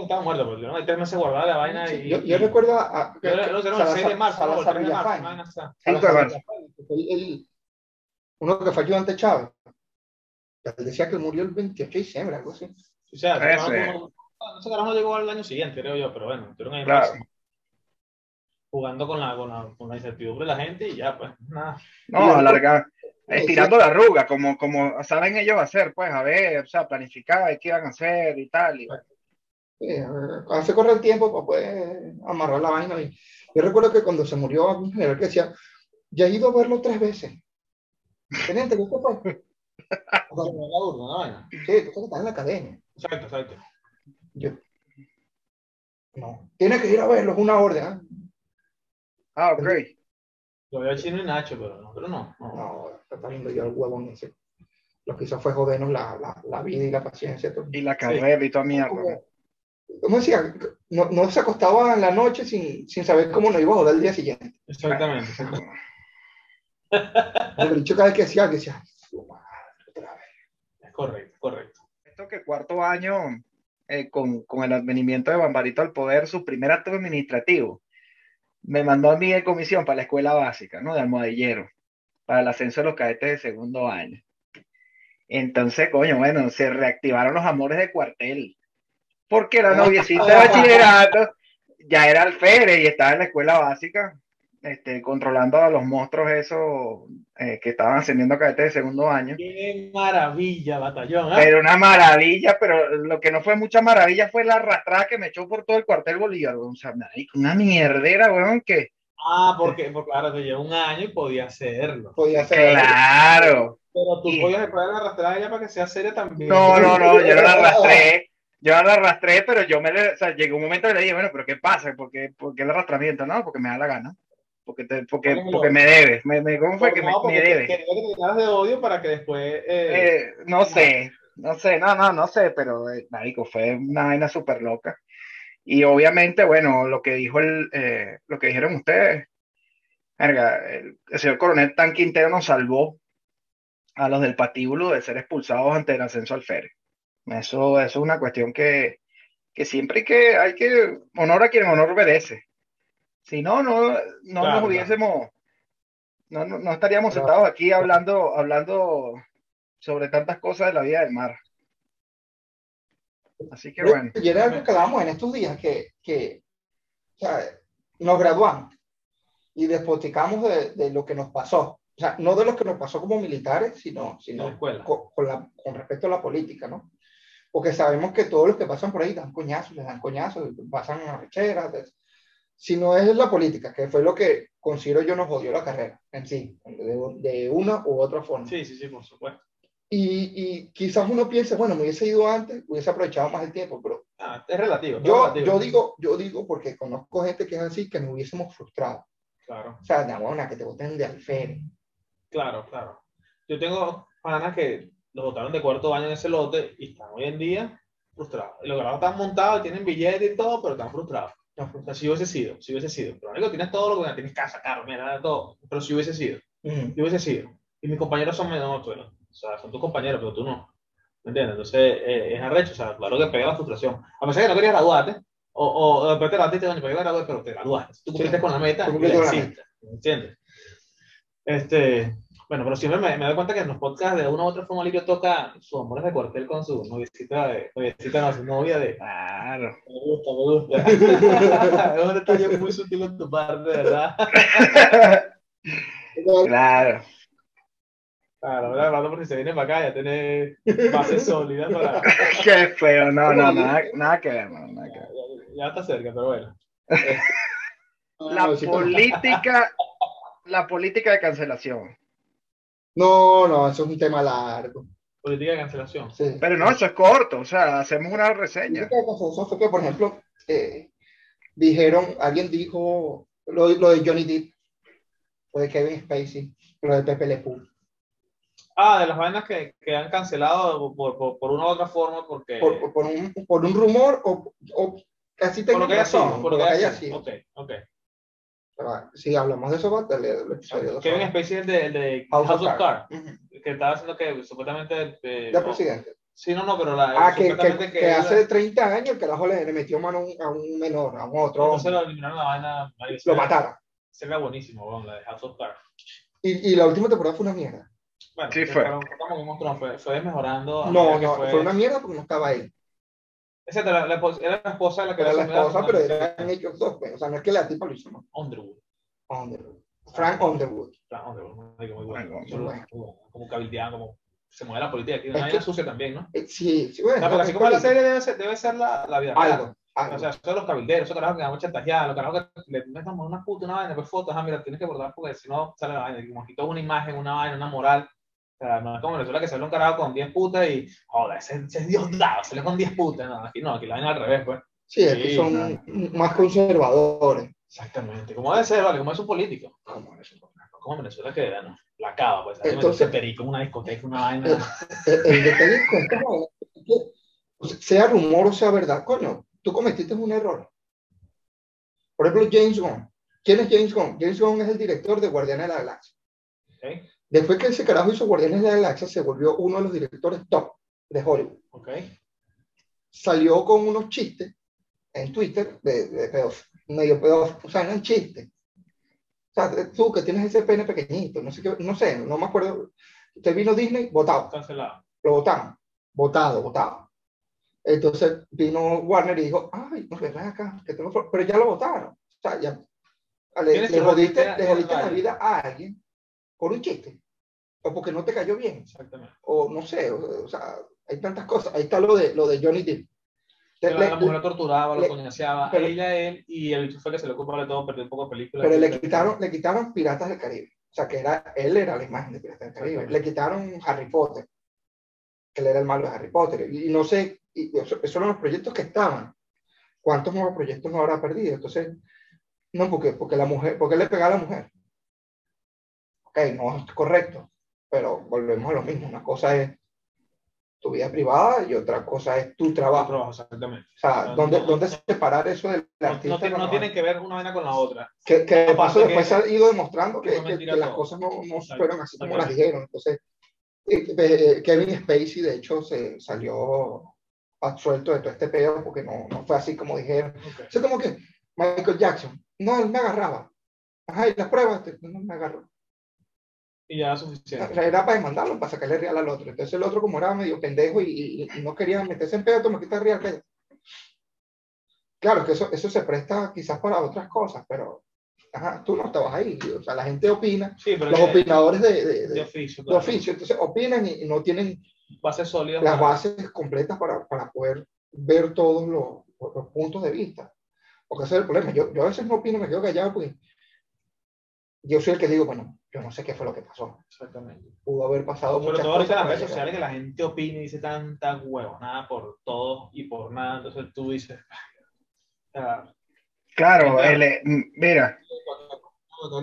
Estaba muerto, porque no hay tres meses guardada la vaina y. Yo, yo recuerdo a, a- Yo era- no, era el 6 de marzo, no, el Salazar 3 de marzo, Villafañe. una vaina así. 5 de marzo. que fue el- uno que fue ayudante Chávez. Él decía que murió el 28 de diciembre, algo así. O sea, Ese. ese carajo no- ese carajo no llegó al año siguiente, creo yo, pero bueno, ahí Claro. jugando con la, con, la, con la incertidumbre de la gente y ya, pues, nada. No, alargar, estirando la arruga, como, como saben ellos hacer, pues, a ver, o sea, planificar qué iban a hacer y tal. Y, Sí, eh, hace correr el tiempo para poder amarrar la vaina. Y yo recuerdo que cuando se murió un general que decía, ya he ido a verlo tres veces. Teniente, ¿qué fue? Sí, tú estás en la academia. Exacto, exacto. Yo, no, tiene que ir a verlo, es una orden. ¿ah? ah, ok. Lo veo Chino y Nacho, pero nosotros no. no. No, está viendo yo el huevón ese. Lo que hizo fue jodernos la, la, la vida y la paciencia. todo. Y la carrera y toda mierda. Como, como decía, no, no se acostaba en la noche sin, sin saber cómo nos iba a joder el día siguiente. Exactamente. exactamente. El dicho cada vez que decía, que decía, "Su madre, otra vez". Es correcto, correcto. Esto que cuarto año, eh, con, con el advenimiento de Bambarito al poder, su primer acto administrativo, me mandó a mí de comisión para la escuela básica, ¿no? De almohadillero, para el ascenso de los cadetes de segundo año. Entonces, coño, bueno, se reactivaron los amores de cuartel, porque la noviecita de bachillerato ya era alférez y estaba en la escuela básica, este, controlando a los monstruos esos eh, que estaban ascendiendo cadetes de segundo año. Qué maravilla, batallón. ¿ah? Pero una maravilla, pero lo que no fue mucha maravilla fue la arrastrada que me echó por todo el cuartel Bolívar, weón. O sea, una mierdera, weón, que Ah, porque, porque claro, te lleva un año y podía hacerlo. Podía ser. claro. Pero tú Y- puedes poder arrastrar a ella para que sea seria también. No, no, no, yo no la arrastré. Yo no la arrastré, pero yo me le, o sea, llegó un momento que le dije, bueno, pero ¿qué pasa? ¿Por qué, por qué el arrastramiento? No, porque me da la gana. Porque, te, porque, porque me debes. Me, me- ¿Cómo fue que me, No, me debes? Quería que te llenaras de odio para que después. eh, Eh, no sé, no sé, no, no, no sé, pero, eh, marico, fue una vaina súper loca. Y obviamente, bueno, lo que dijo el, eh, lo que dijeron ustedes, verga, el, el señor coronel Tan Quintero nos salvó a los del patíbulo de ser expulsados ante el ascenso al Fere. Eso, eso es una cuestión que, que siempre hay que, hay que honor a quien honor obedece. Si no, no, no Claro, nos claro. hubiésemos, no, no, no estaríamos Claro. sentados aquí hablando, hablando sobre tantas cosas de la vida del mar. Así que bueno, Y era algo que hablábamos en estos días, que, que o sea, nos graduamos y despoticamos de, de lo que nos pasó. O sea, no de lo que nos pasó como militares, sino, en la sino con, con, la, con respecto a la política, ¿no? Porque sabemos que todos los que pasan por ahí dan coñazos, les dan coñazos, pasan a recheras. Si no es la política, que fue lo que considero yo nos jodió la carrera en sí, de, de una u otra forma. Sí, sí, sí, por supuesto. Y, y quizás uno piense, bueno, me hubiese ido antes, hubiese aprovechado más el tiempo, pero Ah, es relativo. yo, relativo. yo digo, yo digo porque conozco gente que es así, que nos hubiésemos frustrado. Claro, O sea, de buena que te voten de alférez. claro, claro. Yo tengo panas que los votaron de cuarto año en ese lote y están hoy en día frustrados. Y los grados están montados, tienen billetes y todo, pero están frustrados. No, O sea, si hubiese sido, si hubiese sido. Pero amigo, tienes todo lo que tienes casa, carro, mira, todo. Pero si hubiese sido, Ujú. si hubiese sido. Y mis compañeros son menos, bueno, o sea, son tus compañeros, pero tú no. ¿Me entiendes? Entonces, eh, es arrecho, o sea, claro que pega la frustración. A pesar de que no querías graduarte, o, o, después te graduaste y te dices, "Coño, ¿para qué me gradué? Pero te graduaste. Tú cumpliste Sí. con la meta Tú cumpliste con la hiciste. ¿Me entiendes? Este, bueno, pero siempre me, me doy cuenta que en los podcasts de una u otra forma Livio toca sus amores de cuartel con su noviecita de, noviecita no, su novia de, claro. me gusta, me gusta. es un detalle muy sutil en tu parte, ¿verdad? Claro. Claro, ¿verdad? hablando por si se viene para acá, ya tiene base sólida para... Qué feo, no, no, nada, nada que ver, no, nada que ver. Ya, ya está cerca, pero bueno. La pero- política, la política de cancelación. No, no, eso es un tema largo. Política de cancelación. Sí. Pero no, eso es corto, o sea, hacemos una reseña. Lo que pasó fue que, por ejemplo, eh, dijeron, alguien dijo lo, lo de Johnny Depp, lo de Kevin Spacey, lo de Pepe Le Pew. Ah, de las vainas que, que han cancelado por, por, por una u otra forma, porque... Por, por- por un, por un rumor o, o casi por lo que ya razón, son, por lo que haya ya sido. Ok, ok. Pero, Si hablamos de eso, va a tener el episodio dos Kevin horas. Spacey es de, el de House House, of of Cards, Ujú. que estaba haciendo que supuestamente... eh, Ya no- presidente. Sí, no, no, pero la... Ah, que, que, que él- hace 30 años el carajo le, le metió mano a un, a un menor, a un otro Entonces lo eliminaron la vaina... marico, Lo mataron. esa Era buenísimo, bueno, la de House of Cards. Y, y la última temporada fue una mierda. Bueno, Sí, que fue. fue como fue, fue mejorando. a No, que no, fue- fue una mierda porque no estaba él. Esa era la, la esposa- era la esposa de la que Era la esposa, pero eran ellos dos. pues. O sea, no es que la tipa lo hizo, no. Underwood. Underwood. Frank Underwood. Frank Underwood, muy bueno. Bueno. Como cabildean, como se mueve la política. Es una vida que- sucia también, ¿no? Eh, Sí, sí, bueno. pero así como la serie debe ser, debe ser la, la vida real. Algo, algo. O sea, son los cabilderos, esos carajos que dan mucha tajeada, los carajos que le meten una puta, una vaina, pues fotos, ah, mira, tienes que bordar porque si no sale la vaina. Como aquí es una imagen, una vaina, una moral. Sea, no es como en Venezuela que sale un carajo con 10 putas y, joder, ese, ese es Dios dado, sale con 10 putas. No, aquí no, aquí la vaina al revés, pues. sí, es que son más conservadores. Exactamente. Como debe ser, vale, como es un político. Como eso. Como en Venezuela que, la acaba, pues. Entonces- perico en una discoteca, una vaina. El, el detalle es que, o sea, rumor o sea verdad, coño, tú cometiste un error. Por ejemplo, James Gunn. ¿Quién es James Gunn? James Gunn es el director de Guardianes de la Galaxia. ¿Ok? Después que ese carajo hizo Guardianes de la Galaxia, se volvió uno de los directores top de Hollywood. Salió con unos chistes en Twitter de, de pedof- medio pedófilo, o sea, eran chistes. O sea, tú que tienes ese pene pequeñito, no sé qué, no sé, no me acuerdo. Usted vino Disney, votado. Cancelado. lo votaron, votado, votado. Entonces vino Warner y dijo, ay, no ven acá, que tengo pro-". pero ya lo votaron. O sea, ya le, le jodiste, le jodiste la vida a alguien por un chiste, o porque no te cayó bien, Exactamente. o no sé, o, o sea, hay tantas cosas. Ahí está lo de, lo de Johnny Depp. Le- la, la mujer lo torturaba, lo coñaseaba, pero- ella, él, y el bicho fue que se le ocupó de todo, perdió un poco de película. pero le quitaron, le quitaron Piratas del Caribe. O sea, que era, él era la imagen de Piratas del Caribe. Le quitaron Harry Potter, que él era el malo de Harry Potter. Y, no sé, y eso, esos eran los proyectos que estaban. ¿Cuántos nuevos proyectos no habrá perdido? Entonces, no, porque, porque la mujer, porque le pega a la mujer. Ok, no es correcto, pero volvemos a lo mismo. Una cosa es tu vida privada y otra cosa es tu trabajo. trabajo exactamente. O sea, ¿dónde, ¿dónde separar eso del No, artista? no, no tienen que ver una vaina con la otra. Que, que de paso después se ha ido demostrando que, que- que las cosas no, no fueron así como las dijeron. Entonces, eh, eh, Kevin Spacey, de hecho, se salió absuelto de todo este pedo porque no, no fue así como dijeron. Ok. O sea, como que Michael Jackson, no, él me agarraba. Ajá, y las pruebas, Este, no me agarró. Y ya O suficiente. era para demandarlo, para sacarle real al otro. Entonces el otro, como era medio pendejo y, y- y no quería meterse en pedo, toma, quita real, pedo. Claro que eso, eso se presta quizás para otras cosas, pero ajá, tú no estabas ahí. O sea, la gente opina, Sí, pero los que- opinadores de, de, de de- oficio. de claro. oficio, entonces opinan y, no tienen Bases sólidas. las para- bases completas para, para poder ver todos los, los puntos de vista. Porque ese es el problema. Yo, yo a veces no opino, me quedo callado porque yo soy el que digo, bueno, yo no sé qué fue lo que pasó. Exactamente. Pudo haber pasado Sobre muchas todo ahorita en las cosas redes sociales que la gente opina y dice tanta huevo, nada por todo y por nada. Entonces tú dices, sea, Claro, el, eh, mira,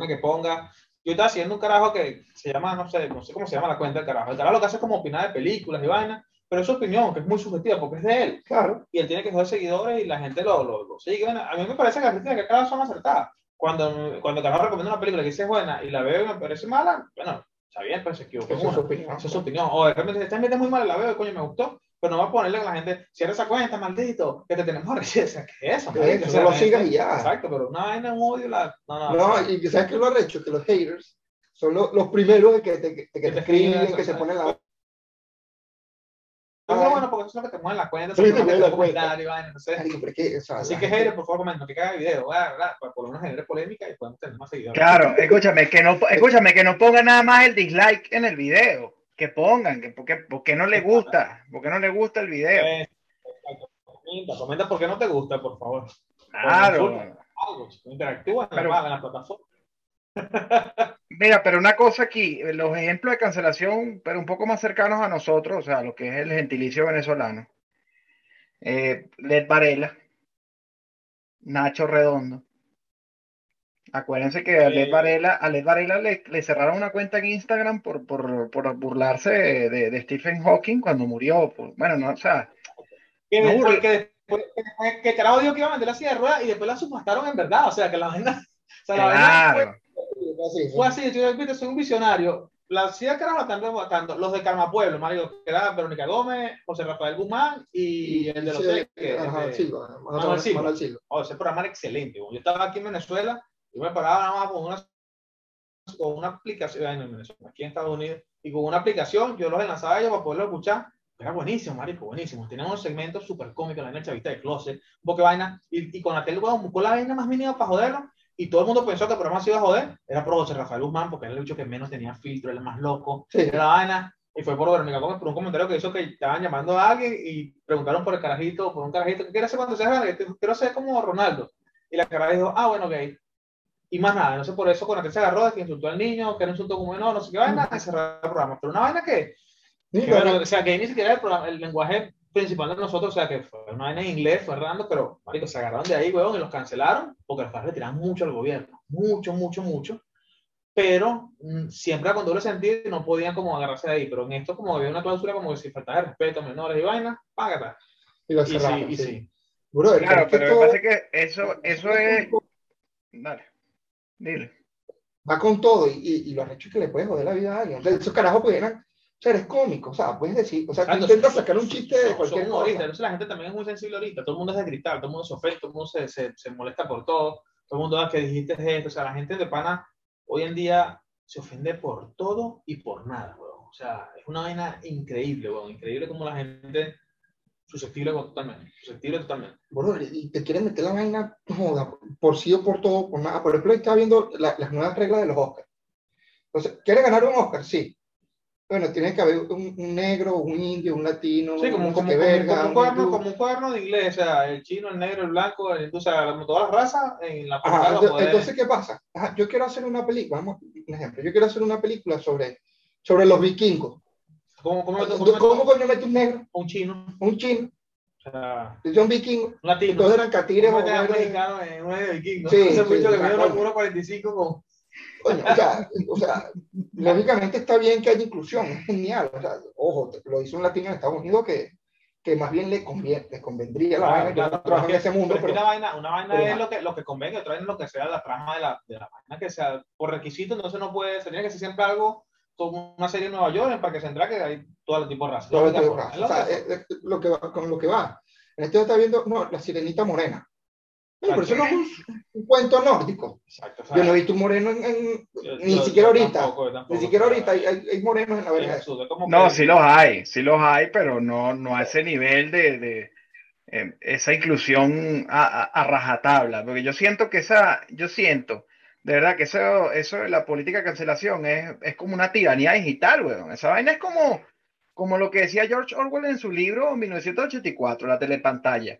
que ponga. Yo estaba haciendo un carajo que se llama, no sé, no sé cómo se llama la cuenta del carajo. El carajo lo que hace es como opinar de películas y vainas, pero es su opinión, que es muy subjetiva porque es de él. Claro, Y él tiene que joder seguidores y la gente lo, lo, lo sigue. Bueno, a mí me parece que las críticas que carajo son acertadas. Cuando, cuando el carajo recomienda una película que dice es buena y la veo y me parece mala, bueno, está bien, pero se equivocó. esa es su opinión. Esa es su opinión. O de repente, esta gente es muy mala, la veo, coño, me gustó, pero no va a ponerle a la gente, cierra esa cuenta, maldito, que te tenemos recibir. O sea, ¿qué es eso? Que no lo la gente- sigas y ya. Exacto, pero una vaina, un odio, la... No, no, No, y ¿sabes qué es lo arrecho? Que los haters son lo- los primeros que te, que te te escriben, escriben, que se exacto. ponen la... Pero bueno, porque eso es lo que te mueve la cuenta, eso es lo que mueve te la pero es que, o sea, Así la que, gente- por favor, comenten, que haga video, ¿verdad? por lo menos generar polémica y podemos tener más seguidores. claro, escúchame, que no, escúchame, que no ponga nada más el dislike en el video, que pongan, que porque, porque no le gusta, porque no le gusta el video. Eh, exacto. Comenta, comenta por qué no te gusta, por favor. Claro. Algo, interactúa en, Pero- la, en la plataforma. Mira, pero una cosa aquí, los ejemplos de cancelación, pero un poco más cercanos a nosotros, o sea, lo que es el gentilicio venezolano. Eh, Led Varela, Nacho Redondo. Acuérdense que a Led. Varela, a Led Varela le, le cerraron una cuenta en Instagram por, por, por burlarse de, de- de Stephen Hawking cuando murió. por- bueno, no, o sea, Que No, después, porque- que después, que después- que carajo dijo que iba a vender la silla de ruedas y después la submastaron en verdad. O sea, que la vaina. O sea, la vaina claro. Sí, sí. fue así. Yo viste, soy un visionario. La silla de carajo la están rebotando. Los de Calma Pueblo, Mario, que era Verónica Gómez, José Rafael Guzmán y el de los Sí, que- este, Silva, Manuel Manuel Silva. Manuel Silva. Oh, ese programa era excelente. Yo estaba aquí en Venezuela y me paraba nada más con una, con una aplicación, en Venezuela, aquí en Estados Unidos, y con una aplicación yo los enlazaba a ellos para poderlo escuchar. Era buenísimo, marico, buenísimo. Tenían unos segmentos súper cómicos, la vaina chavita de closet, un poco de vaina, y, y con la tele, weón, buscó la vaina más mínima para joderlo, y todo el mundo pensó que el programa se iba a joder. Era por José Rafael Guzmán, porque era el bicho que menos tenía filtro, era el más loco, Sí. era la vaina. Y fue por Verónica Gómez por un comentario que hizo que estaban llamando a alguien y preguntaron por el carajito, por un carajito, ¿qué quiere hacer cuando seas grande? Quiero ser como Ronaldo. Y la cara dijo, ah, bueno, gay. Y más nada, no sé por eso con la se agarró de que insultó al niño, que era un insulto como no, no sé qué vaina, y cerrar el programa. Pero una vaina que, Sí, que, bueno, o sea, que ni siquiera era el, programa- el lenguaje principal de nosotros, o sea, que fue una vaina en inglés, fue Hernando, pero, marico, se agarraron de ahí, huevón, y los cancelaron, porque los padres le tiraban mucho al gobierno, mucho, mucho, mucho, pero mm, siempre con doble sentido y no podían como agarrarse de ahí, pero en esto como había una cláusula como que si faltaba de respeto a menores y vainas, págata. y lo Y sí, cerraron, y sí. sí. Brother, Claro, pero lo que todo pasa es que eso, eso es. Dale, dile. va con todo y, y, y lo arrecho es que le puedes joder la vida a alguien. Entonces, esos carajos pudieran, o sea, eres cómico, o sea, puedes decir, o sea, tú Exacto, intentas sacar un chiste de cualquier cosa. entonces la gente también es muy sensible ahorita, todo el mundo es de gritar, todo el mundo se ofende, todo el mundo se, se, se molesta por todo, todo el mundo da que dijiste esto, o sea, la gente de pana hoy en día se ofende por todo y por nada, weón. O sea, es una vaina increíble, weón, increíble como la gente susceptible totalmente, susceptible totalmente. Brother, y te quieren meter la vaina, joda, por sí o por todo, por nada. Por ejemplo, estaba viendo la- las nuevas reglas de los Oscars. Entonces, ¿quiere ganar un Oscar? Sí. Bueno, tiene que haber un, un negro, un indio, un latino, Sí, como, sé como, qué como- verga, como un un hindú. como un cuaderno de inglés, o sea, el chino, el negro, el blanco, el o sea, todas las razas en la Ajá, portada ento- poder- entonces, ¿qué pasa? Ajá, yo quiero hacer una película, vamos, un ejemplo, yo quiero hacer una película sobre, sobre los vikingos. ¿Cómo, cómo, ¿Cómo, cómo- coño mete un negro, un chino, un chino, o sea, un vikingo? un latino, Todos eran catires ¿Cómo o metes a un mexicano un vikingo? Sí, sí, bicho que mide coño. 1.45 con... O, sea, o sea, lógicamente está bien que haya inclusión, es genial. O sea, ojo, lo hizo un latino en Estados Unidos que, que más bien le, conviene, le convendría la vaina. Yo no trabajo en ese mundo, pero pero una vaina, una vaina pero es lo que, lo que convenga, otra es lo que sea la trama de la, de la vaina, que sea por requisito, entonces no puede, tenía que ser siempre algo, como una serie en Nueva York, para que se entra que hay todo el tipo de raza. todo esto lo de raza. O sea, es- es lo que va, con lo que va. En este está viendo, no, la sirenita morena. Oye, pero eso no es un, un cuento nórdico. Exacto, Yo no he visto un moreno en, en- yo- ni yo- siquiera yo ahorita. tampoco, yo tampoco, ni siquiera ahorita hay, hay, hay morenos en la verga. No, que- sí los hay, sí los hay, pero no, no a ese nivel de, de, eh, esa inclusión a, a- a rajatabla, porque yo siento que esa, yo siento, de verdad que eso, eso de la política de cancelación es, es como una tiranía digital, weón. Esa vaina es como, como lo que decía George Orwell en su libro 1984, la telepantalla,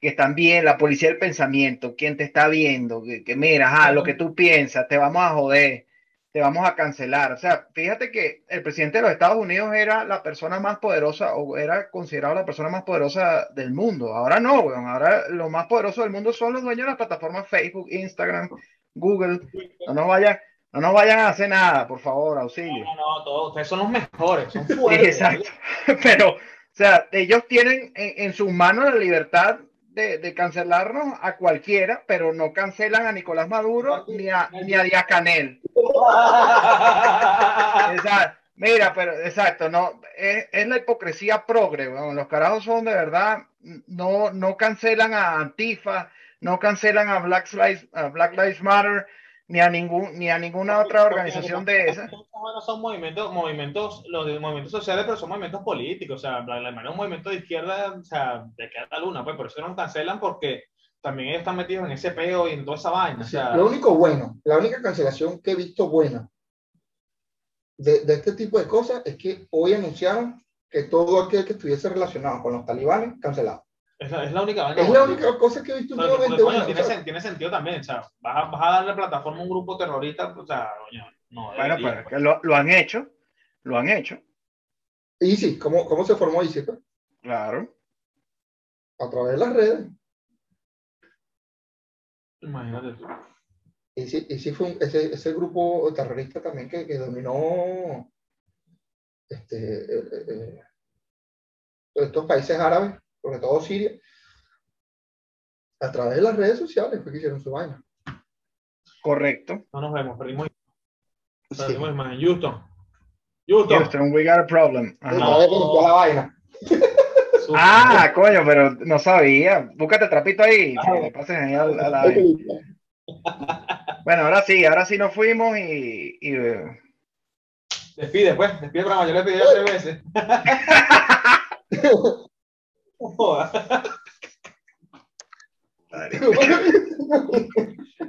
que también la policía del pensamiento, quien te está viendo, que, que mira, ah, lo que tú piensas, te vamos a joder te vamos a cancelar. O sea, fíjate que el presidente de los Estados Unidos era la persona más poderosa o era considerado la persona más poderosa del mundo. Ahora no, weón. Ahora lo más poderoso del mundo son los dueños de las plataformas Facebook, Instagram, Google. No nos vayan, no nos vayan a hacer nada, por favor, auxilio. No, no, todos, ustedes son los mejores, son Sí, fuertes. exacto. Pero, o sea, ellos tienen en, en sus manos la libertad de, de cancelarnos a cualquiera, pero no cancelan a Nicolás Maduro ni a, ni a Díaz Canel. Exacto. Mira, pero exacto, no, es, es la hipocresía progre, weón. Los carajos son de verdad, no, no cancelan a Antifa, no cancelan a Black Lives, a Black Lives Matter, ni a ningún, ni a ninguna otra organización de esas. Bueno, son movimientos, movimientos, los movimientos sociales, pero son movimientos políticos. O sea, Matter es un movimiento de izquierda, o sea, de que a la luna, pues por eso nos cancelan, porque también ellos están metidos en ese peo y en toda esa vaina. O sea, Lo único bueno, la única cancelación que he visto buena de, de este tipo de cosas es que hoy anunciaron que todo aquel que estuviese relacionado con los talibanes, cancelado. Es, la, es la única vaina. Es la única cosa que he visto últimamente. buena, tiene, o sea, sen- tiene sentido también, o sea, vas a, vas a darle plataforma a un grupo terrorista, o sea, no. Bueno, debería, pues que lo, lo han hecho, lo han hecho, Easy, ¿cómo, ¿cómo se formó Easy? pues? claro. A través de las redes. Imagínate tú. Easy, Easy fue un- ese, ese grupo terrorista también que, que dominó este, eh, eh, eh, estos países árabes, sobre todo Siria. A través de las redes sociales fue que hicieron su vaina. No Correcto. nos vemos, perdimos, Sí. perdimos imagen. Houston. Houston. Houston, we got a problem. Ajá. La vaina. Ah, coño, pero no sabía. Búscate trapito ahí, que le pases ahí a, la- a la Hay que vaina. limpiar. Bueno, ahora sí, ahora sí nos fuimos y, y, eh, Despide, pues, despide el programa. Yo le pedí tres veces. No.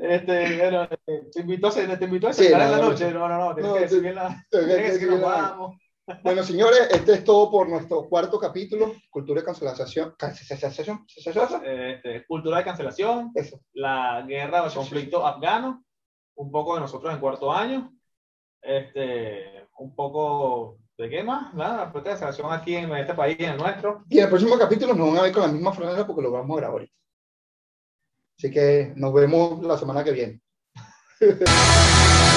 Este, bueno, eh, te invito a te invito a Sí, cenar en no, la no, noche. No, no, no, tienes no, que decir bien la. Tienes que decir nos vamos. Bueno, señores, este es todo por nuestro cuarto capítulo, Cultura de Cancelación. Cancelación. cancelación, Este, cultura de cancelación, Eso. la guerra o el conflicto afgano, un poco de nosotros en cuarto año, este, un poco de qué más, nada, cancelación aquí en este país, en el nuestro. Y en el próximo capítulo nos van a ver con la misma franela porque lo vamos a grabar ahorita. Así que nos vemos la semana que viene.